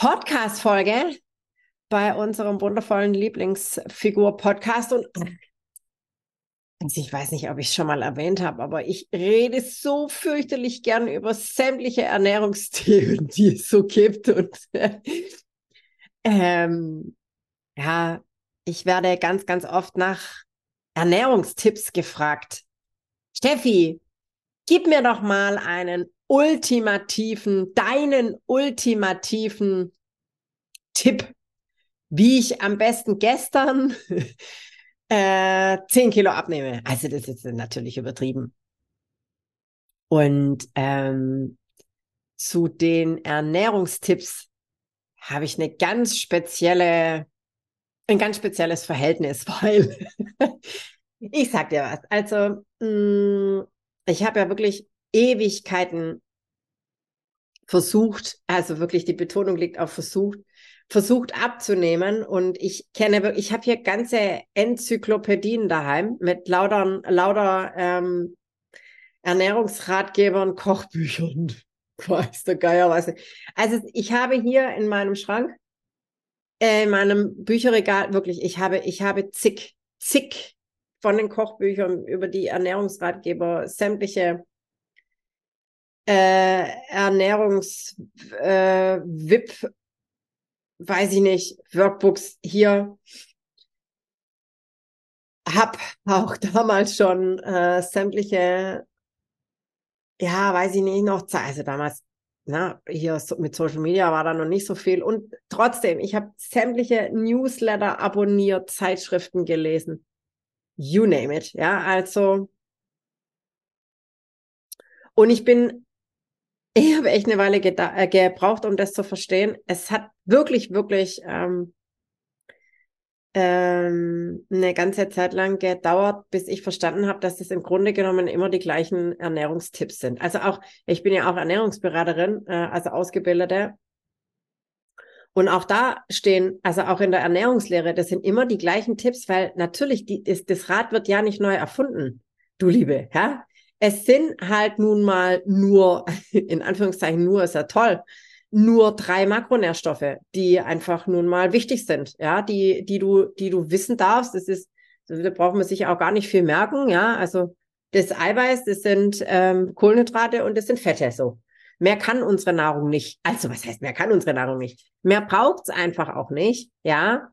Podcast-Folge bei unserem wundervollen Lieblingsfigur-Podcast. Und also ich weiß nicht, ob ich es schon mal erwähnt habe, aber ich rede so fürchterlich gern über sämtliche Ernährungsthemen, die es so gibt. Und ähm, ja, ich werde ganz, ganz oft nach Ernährungstipps gefragt. Steffi, gib mir doch mal einen ultimativen, deinen ultimativen Tipp, wie ich am besten gestern äh, 10 Kilo abnehme. Also das ist natürlich übertrieben. Und ähm, zu den Ernährungstipps habe ich eine ganz spezielle, ein ganz spezielles Verhältnis, weil ich sag dir was. Also mh, mm, ich habe ja wirklich Ewigkeiten versucht, also wirklich die Betonung liegt auf versucht, versucht abzunehmen. Und ich kenne, ich habe hier ganze Enzyklopädien daheim mit lauter, lauter ähm, Ernährungsratgebern, Kochbüchern. Weiß der Geier, weiß. Also ich habe hier in meinem Schrank, äh, in meinem Bücherregal, wirklich, ich habe, ich habe zig, zig von den Kochbüchern über die Ernährungsratgeber, sämtliche äh, Ernährungs-VIP, äh, weiß ich nicht, Workbooks hier. Hab auch damals schon äh, sämtliche, ja, weiß ich nicht, noch, also damals, na, hier mit Social Media war da noch nicht so viel. Und trotzdem, ich habe sämtliche Newsletter abonniert, Zeitschriften gelesen. You name it, ja, also. Und ich bin ich habe echt eine Weile äh, gebraucht, um das zu verstehen. Es hat wirklich, wirklich ähm, ähm, eine ganze Zeit lang gedauert, bis ich verstanden habe, dass das im Grunde genommen immer die gleichen Ernährungstipps sind. Also auch, ich bin ja auch Ernährungsberaterin, äh, also Ausgebildete. Und auch da stehen, also auch in der Ernährungslehre, das sind immer die gleichen Tipps, weil natürlich die, das, das Rad wird ja nicht neu erfunden, du Liebe, ja es sind halt nun mal nur, in Anführungszeichen nur, ist ja toll, nur drei Makronährstoffe, die einfach nun mal wichtig sind, ja, die, die du, die du wissen darfst. Das ist, da braucht man sich auch gar nicht viel merken, ja. Also das Eiweiß, das sind ähm, Kohlenhydrate und das sind Fette, so. Mehr kann unsere Nahrung nicht. Also was heißt, mehr kann unsere Nahrung nicht? Mehr braucht's einfach auch nicht, ja,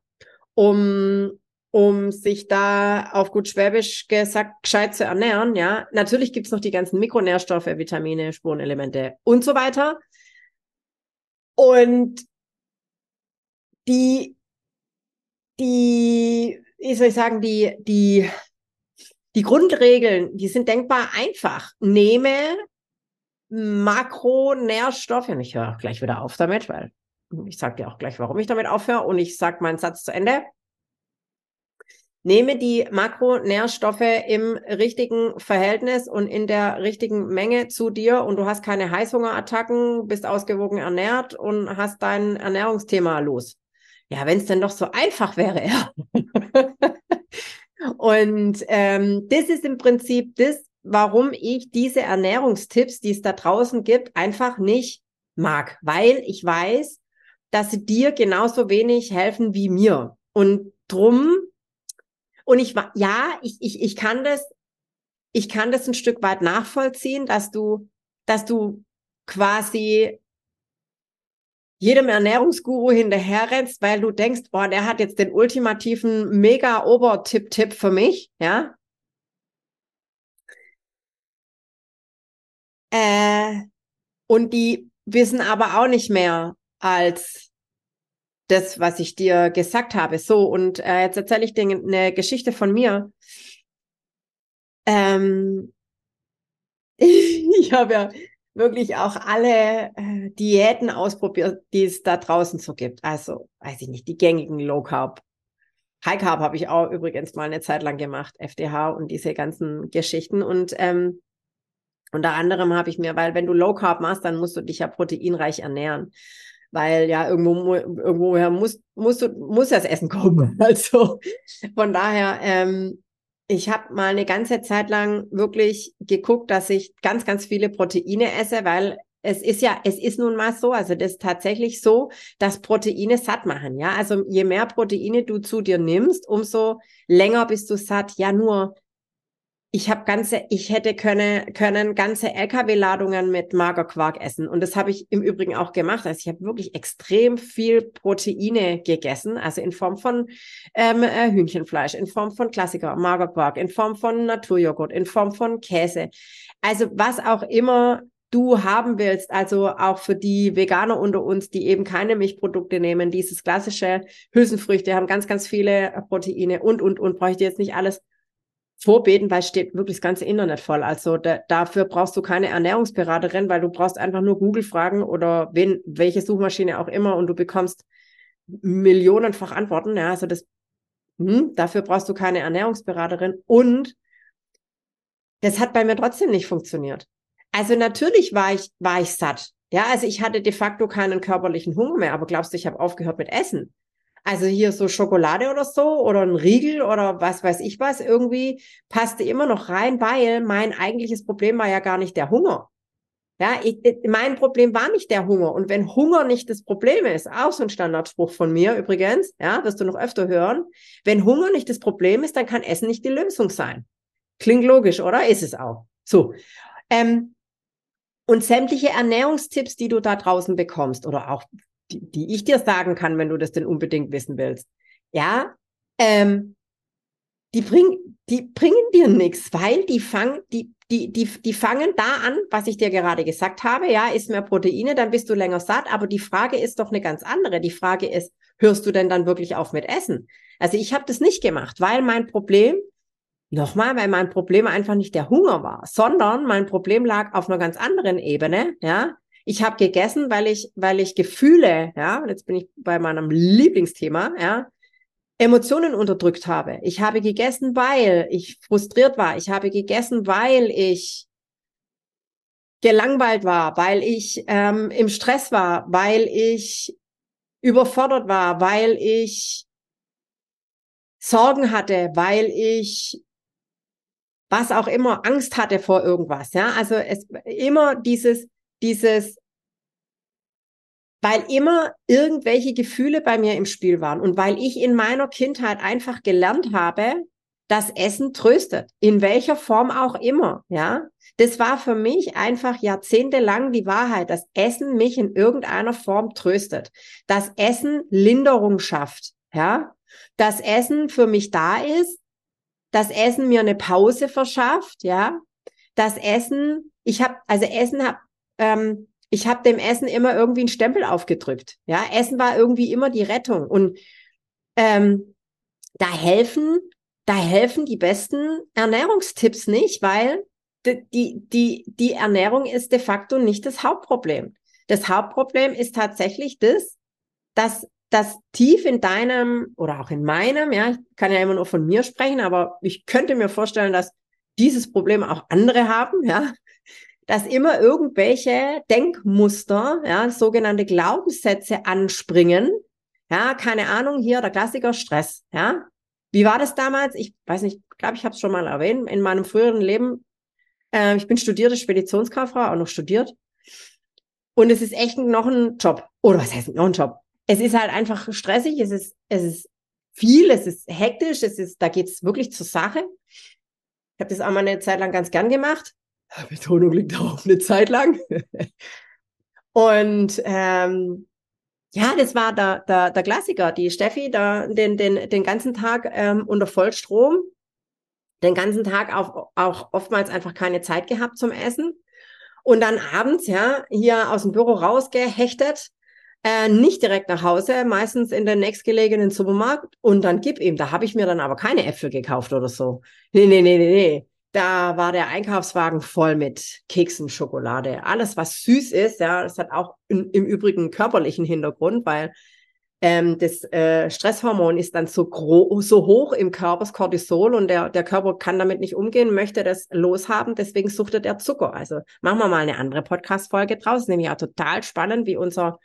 um um sich da auf gut Schwäbisch gesagt gescheit zu ernähren. Ja, natürlich gibt's noch die ganzen Mikronährstoffe, Vitamine, Spurenelemente und so weiter. Und die, die, wie soll ich sagen, die, die, die Grundregeln, die sind denkbar einfach. Nehme Makronährstoffe, und ich höre auch gleich wieder auf damit, weil ich sage dir auch gleich, warum ich damit aufhöre und ich sage meinen Satz zu Ende. Nehme die Makronährstoffe im richtigen Verhältnis und in der richtigen Menge zu dir und du hast keine Heißhungerattacken, bist ausgewogen ernährt und hast dein Ernährungsthema los. Ja, wenn es denn doch so einfach wäre, ja. und ähm, das ist im Prinzip das, warum ich diese Ernährungstipps, die es da draußen gibt, einfach nicht mag, weil ich weiß, dass sie dir genauso wenig helfen wie mir. Und drum und ich war, ja, ich, ich, ich kann das, ich kann das ein Stück weit nachvollziehen, dass du, dass du quasi jedem Ernährungsguru hinterherrennst, weil du denkst, boah, der hat jetzt den ultimativen mega Obertipp-Tipp für mich, ja. Äh, und die wissen aber auch nicht mehr als das, was ich dir gesagt habe. So, und äh, jetzt erzähle ich dir eine Geschichte von mir. Ähm, ich habe ja wirklich auch alle äh, Diäten ausprobiert, die es da draußen so gibt. Also, weiß ich nicht, die gängigen Low Carb. High Carb habe ich auch übrigens mal eine Zeit lang gemacht, FDH und diese ganzen Geschichten. Und ähm, unter anderem habe ich mir, weil wenn du Low Carb machst, dann musst du dich ja proteinreich ernähren. Weil ja irgendwo irgendwoher muss, musst du, muss das Essen kommen. Also von daher ähm, ich habe mal eine ganze Zeit lang wirklich geguckt, dass ich ganz, ganz viele Proteine esse, weil es ist ja, es ist nun mal so, also das ist tatsächlich so, dass Proteine satt machen, ja. Also je mehr Proteine du zu dir nimmst, umso länger bist du satt. Ja, nur ich habe ganze, ich hätte können, können ganze LKW-Ladungen mit Magerquark essen. Und das habe ich im Übrigen auch gemacht. Also ich habe wirklich extrem viel Proteine gegessen, also in Form von ähm, äh, Hühnchenfleisch, in Form von Klassiker, Magerquark, in Form von Naturjoghurt, in Form von Käse. Also was auch immer du haben willst, also auch für die Veganer unter uns, die eben keine Milchprodukte nehmen, dieses klassische Hülsenfrüchte haben ganz, ganz viele Proteine und, und, und, brauche ich dir jetzt nicht alles vorbeten, weil steht wirklich das ganze Internet voll. Also da, dafür brauchst du keine Ernährungsberaterin, weil du brauchst einfach nur Google fragen oder wen, welche Suchmaschine auch immer und du bekommst millionenfach Antworten. Ja, also das, hm, dafür brauchst du keine Ernährungsberaterin und das hat bei mir trotzdem nicht funktioniert. Also natürlich war ich, war ich satt. Ja, also ich hatte de facto keinen körperlichen Hunger mehr, aber glaubst du, ich habe aufgehört mit Essen? Also hier so Schokolade oder so oder ein Riegel oder was weiß ich was, irgendwie passte immer noch rein, weil mein eigentliches Problem war ja gar nicht der Hunger. Ja, ich, mein Problem war nicht der Hunger. Und wenn Hunger nicht das Problem ist, auch so ein Standardspruch von mir übrigens, ja, wirst du noch öfter hören, wenn Hunger nicht das Problem ist, dann kann Essen nicht die Lösung sein. Klingt logisch, oder? Ist es auch. So. Ähm, und sämtliche Ernährungstipps, die du da draußen bekommst oder auch die, die ich dir sagen kann, wenn du das denn unbedingt wissen willst. Ja, ähm, die, bring, die bringen dir nichts, weil die fangen, die, die, die, die fangen da an, was ich dir gerade gesagt habe, ja, isst mehr Proteine, dann bist du länger satt, aber die Frage ist doch eine ganz andere. Die Frage ist, hörst du denn dann wirklich auf mit Essen? Also ich habe das nicht gemacht, weil mein Problem, nochmal, weil mein Problem einfach nicht der Hunger war, sondern mein Problem lag auf einer ganz anderen Ebene, ja, ich habe gegessen, weil ich, weil ich Gefühle, ja, jetzt bin ich bei meinem Lieblingsthema, ja, Emotionen unterdrückt habe. Ich habe gegessen, weil ich frustriert war. Ich habe gegessen, weil ich gelangweilt war, weil ich ähm, im Stress war, weil ich überfordert war, weil ich Sorgen hatte, weil ich was auch immer Angst hatte vor irgendwas. Ja, also es immer dieses dieses, weil immer irgendwelche Gefühle bei mir im Spiel waren und weil ich in meiner Kindheit einfach gelernt habe, dass Essen tröstet, in welcher Form auch immer, ja. Das war für mich einfach jahrzehntelang die Wahrheit, dass Essen mich in irgendeiner Form tröstet, dass Essen Linderung schafft, ja. Dass Essen für mich da ist, dass Essen mir eine Pause verschafft, ja. Das Essen, ich habe, also Essen hat ähm, ich habe dem Essen immer irgendwie einen Stempel aufgedrückt. Ja, Essen war irgendwie immer die Rettung. Und ähm, da helfen, da helfen die besten Ernährungstipps nicht, weil die, die, die Ernährung ist de facto nicht das Hauptproblem. Das Hauptproblem ist tatsächlich das, dass das tief in deinem oder auch in meinem, ja, ich kann ja immer nur von mir sprechen, aber ich könnte mir vorstellen, dass dieses Problem auch andere haben, ja, dass immer irgendwelche Denkmuster, ja, sogenannte Glaubenssätze anspringen. Ja, keine Ahnung, hier der Klassiker Stress, ja. Wie war das damals? Ich weiß nicht, glaube ich, habe es schon mal erwähnt. In meinem früheren Leben, äh, ich bin studierte Speditionskauffrau, auch noch studiert. Und es ist echt noch ein Job. Oder was heißt noch ein Job? Es ist halt einfach stressig, es ist, es ist viel, es ist hektisch, es ist, da geht's wirklich zur Sache. Ich habe das auch mal eine Zeit lang ganz gern gemacht. Betonung liegt auch eine Zeit lang. Und ähm, ja, das war der, der, der Klassiker. Die Steffi, da, den, den, den ganzen Tag ähm, unter Vollstrom, den ganzen Tag auch, auch oftmals einfach keine Zeit gehabt zum Essen. Und dann abends, ja, hier aus dem Büro rausgehechtet, äh, nicht direkt nach Hause, meistens in den nächstgelegenen Supermarkt und dann gib ihm. Da habe ich mir dann aber keine Äpfel gekauft oder so. Nee, nee, nee, nee, nee da war der Einkaufswagen voll mit Keksen, Schokolade, alles was süß ist. Ja, das hat auch in, im Übrigen körperlichen Hintergrund, weil ähm, das äh, Stresshormon ist dann so, so hoch im Körper, das Cortisol, und der, der Körper kann damit nicht umgehen, möchte das loshaben, deswegen suchtet er Zucker. Also machen wir mal eine andere Podcast-Folge draus, nämlich auch total spannend, wie unser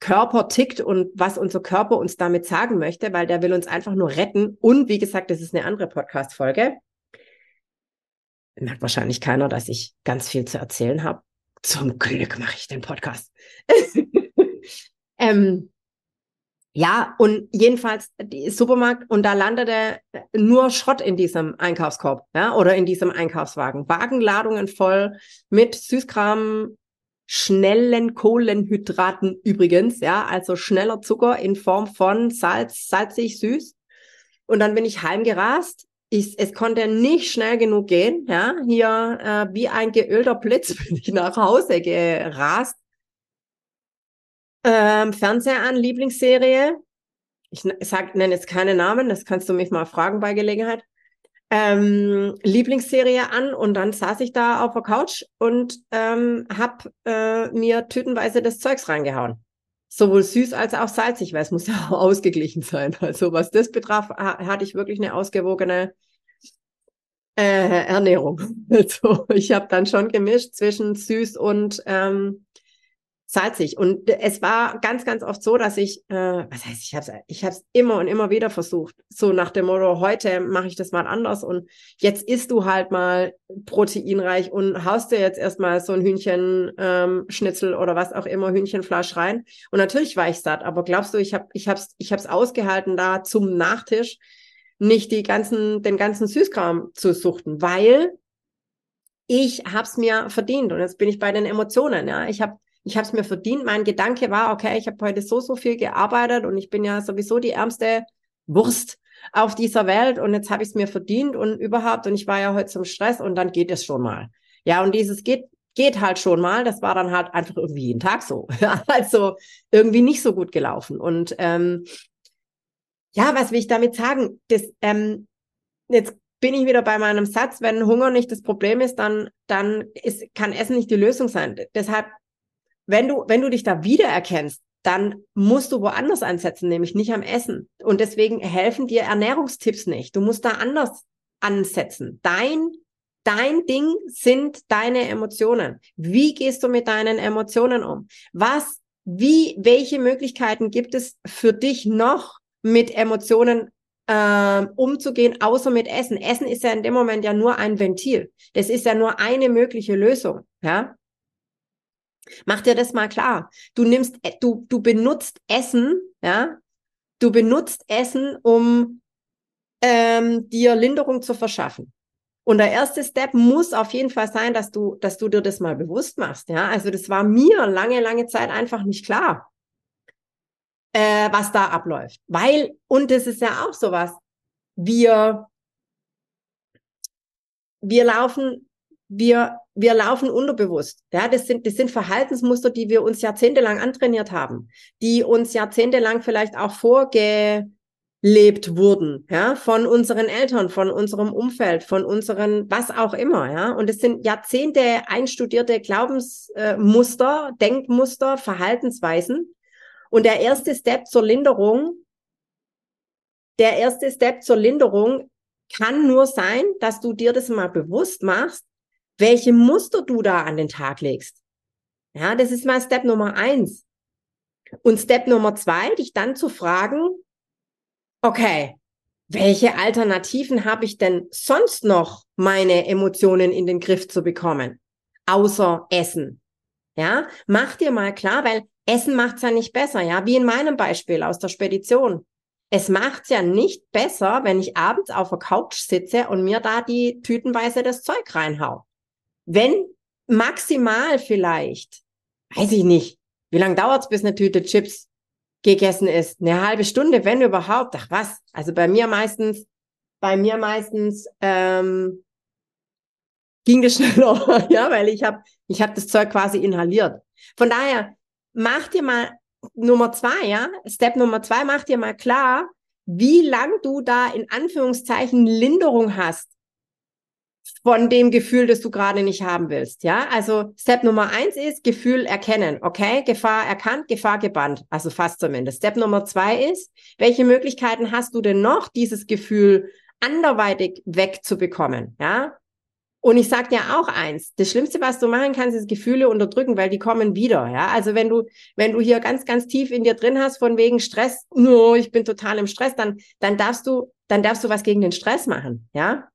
Körper tickt und was unser Körper uns damit sagen möchte, weil der will uns einfach nur retten. Und wie gesagt, das ist eine andere Podcast-Folge. Merkt wahrscheinlich keiner, dass ich ganz viel zu erzählen habe. Zum Glück mache ich den Podcast. ähm, ja, und jedenfalls Supermarkt und da landete nur Schrott in diesem Einkaufskorb, ja, oder in diesem Einkaufswagen. Wagenladungen voll mit Süßkram, schnellen Kohlenhydraten übrigens, ja, also schneller Zucker in Form von Salz, salzig, süß. Und dann bin ich heimgerast. Ich, es konnte nicht schnell genug gehen, ja. Hier äh, wie ein geölter Blitz bin ich nach Hause gerast. Ähm, Fernseher an, Lieblingsserie. Ich sag, nenne jetzt keine Namen, das kannst du mich mal fragen bei Gelegenheit ähm, Lieblingsserie an und dann saß ich da auf der Couch und ähm, habe äh, mir tütenweise das Zeugs reingehauen. Sowohl süß als auch salzig, weil es muss ja auch ausgeglichen sein. Also was das betraf, ha hatte ich wirklich eine ausgewogene äh, Ernährung. Also ich habe dann schon gemischt zwischen süß und ähm, salzig. Und es war ganz, ganz oft so, dass ich, äh, was heißt, ich habe es ich hab's immer und immer wieder versucht. So nach dem Motto, heute mache ich das mal anders und jetzt isst du halt mal proteinreich und haust dir jetzt erstmal so ein Hühnchen ähm, oder was auch immer, Hühnchenfleisch rein. Und natürlich war ich satt, aber glaubst du, ich habe ich hab's, ich hab's ausgehalten, da zum Nachtisch nicht die ganzen, den ganzen Süßkram zu suchten, weil ich hab's mir verdient und jetzt bin ich bei den Emotionen, ja. Ich habe ich habe es mir verdient. Mein Gedanke war, okay, ich habe heute so, so viel gearbeitet und ich bin ja sowieso die ärmste Wurst auf dieser Welt und jetzt habe ich es mir verdient und überhaupt und ich war ja heute zum Stress und dann geht es schon mal. Ja, und dieses geht geht halt schon mal. Das war dann halt einfach irgendwie jeden Tag so. also irgendwie nicht so gut gelaufen. Und ähm, ja, was will ich damit sagen? Das, ähm, jetzt bin ich wieder bei meinem Satz, wenn Hunger nicht das Problem ist, dann, dann ist, kann Essen nicht die Lösung sein. Deshalb wenn du, wenn du dich da wiedererkennst, dann musst du woanders ansetzen, nämlich nicht am Essen. Und deswegen helfen dir Ernährungstipps nicht. Du musst da anders ansetzen. Dein, dein Ding sind deine Emotionen. Wie gehst du mit deinen Emotionen um? Was, wie, welche Möglichkeiten gibt es für dich noch mit Emotionen äh, umzugehen, außer mit Essen? Essen ist ja in dem Moment ja nur ein Ventil. Das ist ja nur eine mögliche Lösung. Ja, Mach dir das mal klar. Du nimmst, äh, du, du benutzt Essen, ja, du benutzt Essen, um ähm, dir Linderung zu verschaffen. Und der erste Step muss auf jeden Fall sein, dass du, dass du dir das mal bewusst machst. Ja, also das war mir lange, lange Zeit einfach nicht klar, äh, was da abläuft. Weil, und das ist ja auch sowas, wir, wir laufen, wir wir laufen unterbewusst. Ja, das sind, das sind Verhaltensmuster, die wir uns jahrzehntelang antrainiert haben, die uns jahrzehntelang vielleicht auch vorgelebt wurden, ja, von unseren Eltern, von unserem Umfeld, von unseren, was auch immer, ja. Und es sind Jahrzehnte einstudierte Glaubensmuster, Denkmuster, Verhaltensweisen. Und der erste Step zur Linderung, der erste Step zur Linderung kann nur sein, dass du dir das mal bewusst machst, welche Muster du da an den Tag legst. Ja, das ist mal Step Nummer eins. Und Step Nummer zwei, dich dann zu fragen, okay, welche Alternativen habe ich denn sonst noch, meine Emotionen in den Griff zu bekommen? Außer Essen. Ja, mach dir mal klar, weil Essen macht's ja nicht besser, ja, wie in meinem Beispiel aus der Spedition. Es macht's ja nicht besser, wenn ich abends auf der Couch sitze und mir da die tütenweise das Zeug reinhau. Wenn maximal vielleicht, weiß ich nicht, wie lange dauert's, bis eine Tüte Chips gegessen ist? Eine halbe Stunde, wenn überhaupt. Ach was, also bei mir meistens, bei mir meistens ähm, ging das schneller, ja, weil ich habe ich hab das Zeug quasi inhaliert. Von daher, mach dir mal Nummer zwei, ja, Step Nummer zwei, mach dir mal klar, wie lang du da in Anführungszeichen Linderung hast von dem Gefühl, das du gerade nicht haben willst. Ja, also Step Nummer eins ist Gefühl erkennen. Okay, Gefahr erkannt, Gefahr gebannt. Also fast zumindest. Step Nummer zwei ist, welche Möglichkeiten hast du denn noch, dieses Gefühl anderweitig wegzubekommen? Ja, und ich sag dir auch eins, das Schlimmste, was du machen kannst, ist Gefühle unterdrücken, weil die kommen wieder, ja. Also wenn du, wenn du hier ganz, ganz tief in dir drin hast, von wegen Stress, no, ich bin total im Stress, dann, dann darfst du, dann darfst du was gegen den Stress machen, ja.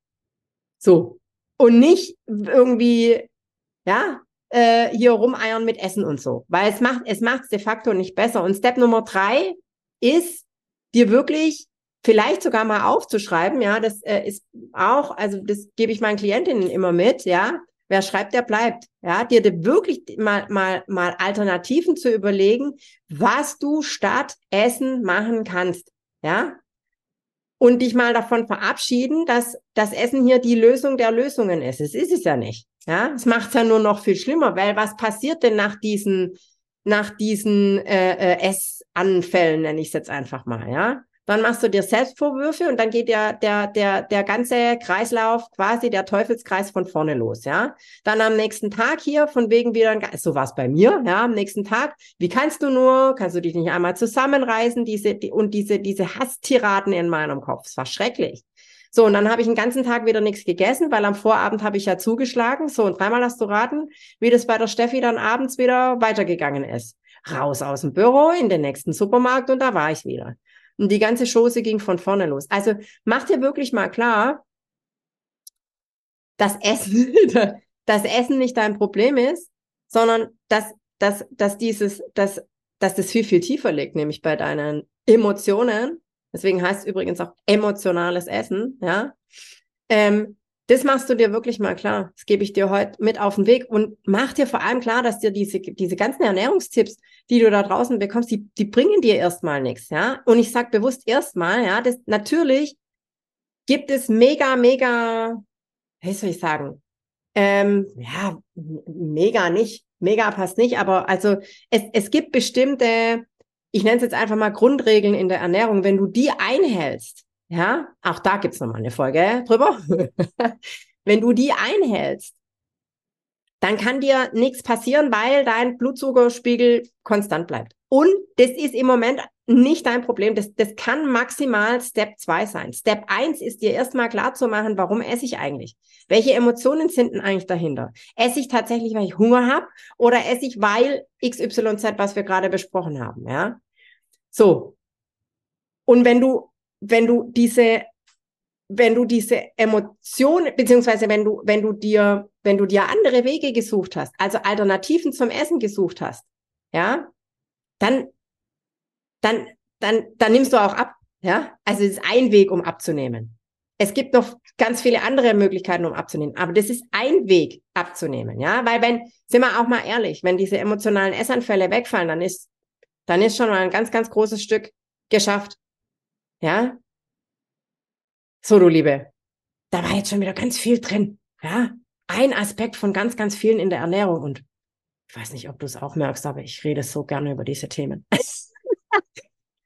So. Und nicht irgendwie, ja, äh, hier rumeiern mit Essen und so. Weil es macht, es macht de facto nicht besser. Und Step Nummer drei ist, dir wirklich vielleicht sogar mal aufzuschreiben, ja, das äh, ist auch, also das gebe ich meinen Klientinnen immer mit, ja. Wer schreibt, der bleibt. Ja, dir wirklich mal, mal, mal Alternativen zu überlegen, was du statt Essen machen kannst. Ja. Und dich mal davon verabschieden, dass das Essen hier die Lösung der Lösungen ist. Es ist es ja nicht. Ja, es macht es ja nur noch viel schlimmer, weil was passiert denn nach diesen, nach diesen äh, äh, Essanfällen, nenne ich es jetzt einfach mal, ja? Dann machst du dir Selbstvorwürfe und dann geht der, der, der, der ganze Kreislauf, quasi der Teufelskreis von vorne los, ja. Dann am nächsten Tag hier, von wegen wieder, so war es bei mir, ja, am nächsten Tag, wie kannst du nur, kannst du dich nicht einmal zusammenreißen, diese, die, und diese, diese Hasstiraden in meinem Kopf, es war schrecklich. So, und dann habe ich den ganzen Tag wieder nichts gegessen, weil am Vorabend habe ich ja zugeschlagen. So, und dreimal hast du raten, wie das bei der Steffi dann abends wieder weitergegangen ist. Raus aus dem Büro in den nächsten Supermarkt und da war ich wieder. Und die ganze Chose ging von vorne los. Also mach dir wirklich mal klar, dass Essen, dass Essen nicht dein Problem ist, sondern dass, dass, dass dieses, dass, dass das viel, viel tiefer liegt, nämlich bei deinen Emotionen. Deswegen heißt es übrigens auch emotionales Essen, ja. Ähm, das machst du dir wirklich mal klar. Das gebe ich dir heute mit auf den Weg und mach dir vor allem klar, dass dir diese, diese ganzen Ernährungstipps, die du da draußen bekommst, die, die bringen dir erstmal nichts, ja. Und ich sag bewusst erstmal, ja, das natürlich gibt es mega, mega, wie soll ich sagen, ähm, ja, mega nicht, mega passt nicht, aber also es, es gibt bestimmte, ich nenne es jetzt einfach mal Grundregeln in der Ernährung, wenn du die einhältst, ja, auch da gibt's nochmal eine Folge drüber. Wenn du die einhältst, dann kann dir nichts passieren, weil dein Blutzuckerspiegel konstant bleibt. Und das ist im Moment nicht dein Problem. Das, das kann maximal Step 2 sein. Step 1 ist dir erstmal klar zu machen, warum esse ich eigentlich? Welche Emotionen sind denn eigentlich dahinter? Esse ich tatsächlich, weil ich Hunger habe oder esse ich, weil XYZ, was wir gerade besprochen haben, ja? So. Und wenn du wenn du diese, wenn du diese Emotion, beziehungsweise wenn du, wenn du dir, wenn du dir andere Wege gesucht hast, also Alternativen zum Essen gesucht hast, ja, dann, dann, dann, dann nimmst du auch ab, ja. Also es ist ein Weg, um abzunehmen. Es gibt noch ganz viele andere Möglichkeiten, um abzunehmen, aber das ist ein Weg abzunehmen, ja, weil wenn, sind wir auch mal ehrlich, wenn diese emotionalen Essanfälle wegfallen, dann ist, dann ist schon mal ein ganz, ganz großes Stück geschafft. Ja. So, du Liebe. Da war jetzt schon wieder ganz viel drin. Ja. Ein Aspekt von ganz, ganz vielen in der Ernährung. Und ich weiß nicht, ob du es auch merkst, aber ich rede so gerne über diese Themen.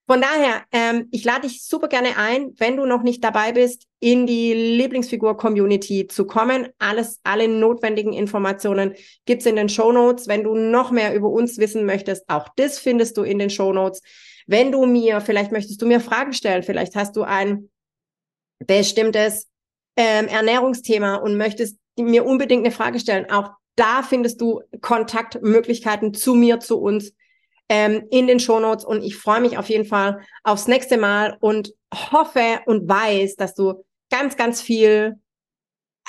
Von daher, ähm, ich lade dich super gerne ein, wenn du noch nicht dabei bist, in die Lieblingsfigur-Community zu kommen. Alles, alle notwendigen Informationen gibt's in den Show Notes. Wenn du noch mehr über uns wissen möchtest, auch das findest du in den Show Notes. Wenn du mir, vielleicht möchtest du mir Fragen stellen, vielleicht hast du ein bestimmtes ähm, Ernährungsthema und möchtest mir unbedingt eine Frage stellen, auch da findest du Kontaktmöglichkeiten zu mir, zu uns ähm, in den Shownotes. Und ich freue mich auf jeden Fall aufs nächste Mal und hoffe und weiß, dass du ganz, ganz viel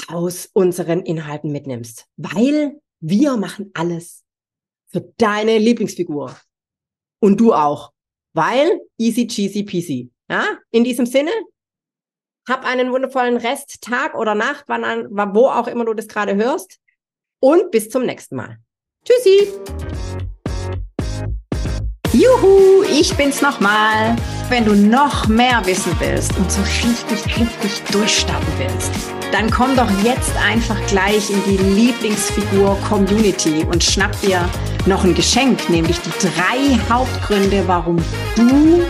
aus unseren Inhalten mitnimmst, weil wir machen alles für deine Lieblingsfigur. Und du auch weil easy cheesy peasy. Ja, in diesem Sinne, hab einen wundervollen Rest, Tag oder Nacht, wann an, wo auch immer du das gerade hörst. Und bis zum nächsten Mal. Tschüssi! Juhu, ich bin's nochmal. Wenn du noch mehr wissen willst und so richtig, richtig durchstarten willst, dann komm doch jetzt einfach gleich in die Lieblingsfigur Community und schnapp dir noch ein Geschenk, nämlich die drei Hauptgründe, warum du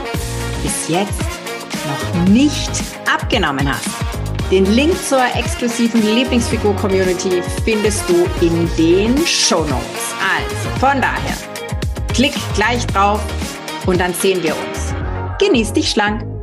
bis jetzt noch nicht abgenommen hast. Den Link zur exklusiven Lieblingsfigur-Community findest du in den Show Notes. Also von daher, klick gleich drauf und dann sehen wir uns. Genieß dich schlank!